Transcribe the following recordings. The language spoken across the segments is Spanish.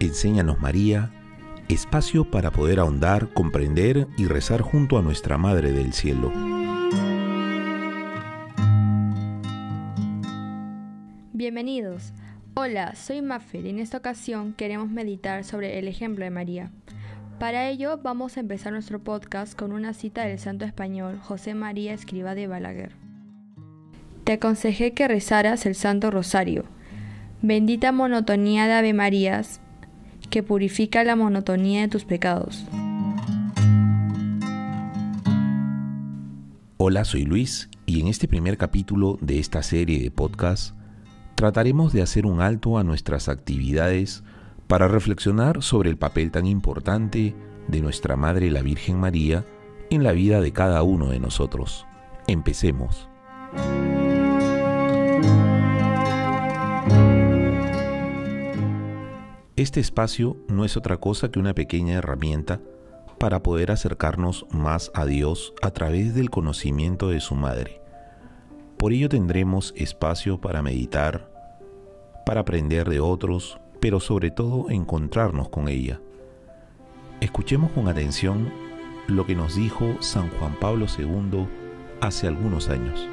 Enséñanos María, espacio para poder ahondar, comprender y rezar junto a nuestra Madre del Cielo. Bienvenidos. Hola, soy Maffer y en esta ocasión queremos meditar sobre el ejemplo de María. Para ello vamos a empezar nuestro podcast con una cita del santo español José María Escriba de Balaguer. Te aconsejé que rezaras el Santo Rosario. Bendita monotonía de Ave Marías, que purifica la monotonía de tus pecados. Hola, soy Luis y en este primer capítulo de esta serie de podcast trataremos de hacer un alto a nuestras actividades para reflexionar sobre el papel tan importante de nuestra Madre la Virgen María en la vida de cada uno de nosotros. Empecemos. Este espacio no es otra cosa que una pequeña herramienta para poder acercarnos más a Dios a través del conocimiento de su Madre. Por ello tendremos espacio para meditar, para aprender de otros, pero sobre todo encontrarnos con ella. Escuchemos con atención lo que nos dijo San Juan Pablo II hace algunos años.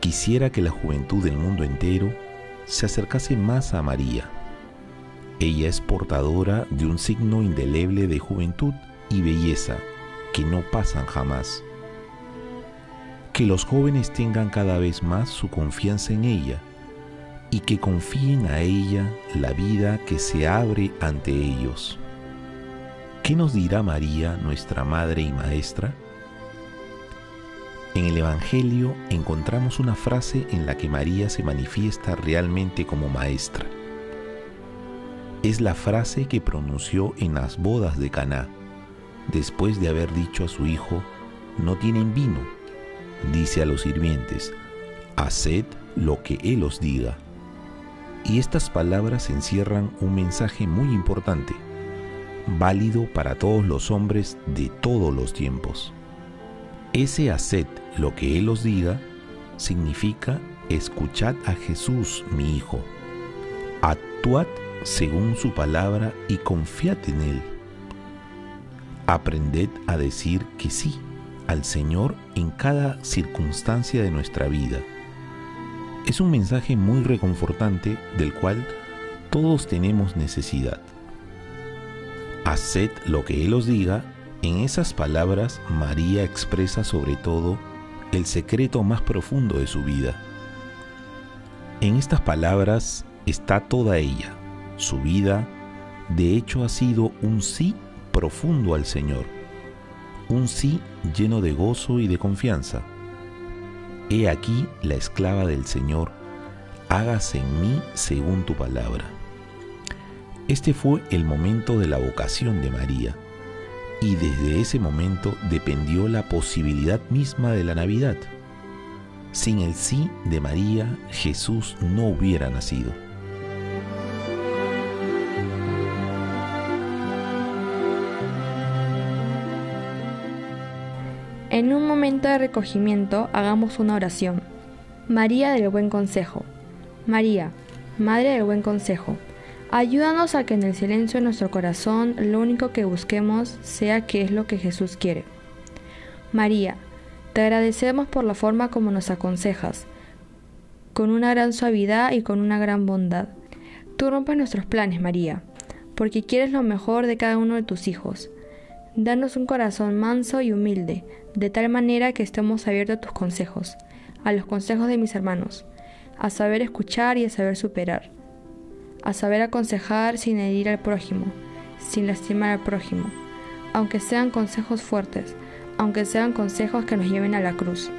Quisiera que la juventud del mundo entero se acercase más a María ella es portadora de un signo indeleble de juventud y belleza que no pasan jamás. Que los jóvenes tengan cada vez más su confianza en ella y que confíen a ella la vida que se abre ante ellos. ¿Qué nos dirá María, nuestra Madre y Maestra? En el Evangelio encontramos una frase en la que María se manifiesta realmente como maestra es la frase que pronunció en las bodas de Caná, después de haber dicho a su hijo, no tienen vino. Dice a los sirvientes, haced lo que él os diga. Y estas palabras encierran un mensaje muy importante, válido para todos los hombres de todos los tiempos. Ese haced lo que él os diga significa escuchad a Jesús, mi hijo. Actuad según su palabra y confiad en Él. Aprended a decir que sí al Señor en cada circunstancia de nuestra vida. Es un mensaje muy reconfortante del cual todos tenemos necesidad. Haced lo que Él os diga. En esas palabras María expresa sobre todo el secreto más profundo de su vida. En estas palabras está toda ella su vida, de hecho, ha sido un sí profundo al Señor, un sí lleno de gozo y de confianza. He aquí la esclava del Señor, hágase en mí según tu palabra. Este fue el momento de la vocación de María, y desde ese momento dependió la posibilidad misma de la Navidad. Sin el sí de María, Jesús no hubiera nacido. En un momento de recogimiento hagamos una oración. María del Buen Consejo. María, Madre del Buen Consejo, ayúdanos a que en el silencio de nuestro corazón lo único que busquemos sea qué es lo que Jesús quiere. María, te agradecemos por la forma como nos aconsejas, con una gran suavidad y con una gran bondad. Tú rompes nuestros planes, María, porque quieres lo mejor de cada uno de tus hijos. Danos un corazón manso y humilde, de tal manera que estemos abiertos a tus consejos, a los consejos de mis hermanos, a saber escuchar y a saber superar, a saber aconsejar sin herir al prójimo, sin lastimar al prójimo, aunque sean consejos fuertes, aunque sean consejos que nos lleven a la cruz.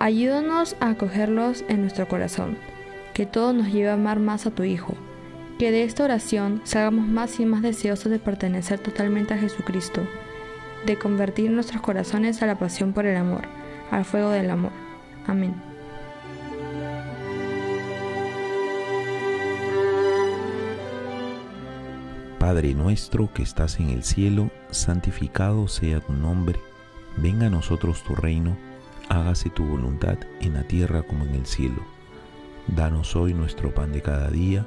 Ayúdanos a acogerlos en nuestro corazón, que todo nos lleve a amar más a tu Hijo, que de esta oración salgamos más y más deseosos de pertenecer totalmente a Jesucristo, de convertir nuestros corazones a la pasión por el amor, al fuego del amor. Amén. Padre nuestro que estás en el cielo, santificado sea tu nombre, venga a nosotros tu reino, hágase tu voluntad en la tierra como en el cielo. Danos hoy nuestro pan de cada día,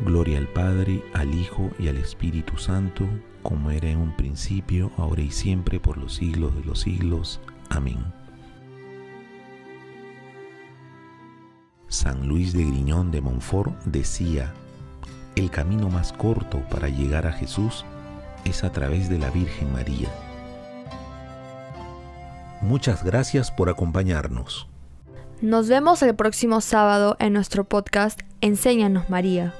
Gloria al Padre, al Hijo y al Espíritu Santo, como era en un principio, ahora y siempre, por los siglos de los siglos. Amén. San Luis de Griñón de Montfort decía, el camino más corto para llegar a Jesús es a través de la Virgen María. Muchas gracias por acompañarnos. Nos vemos el próximo sábado en nuestro podcast Enséñanos María.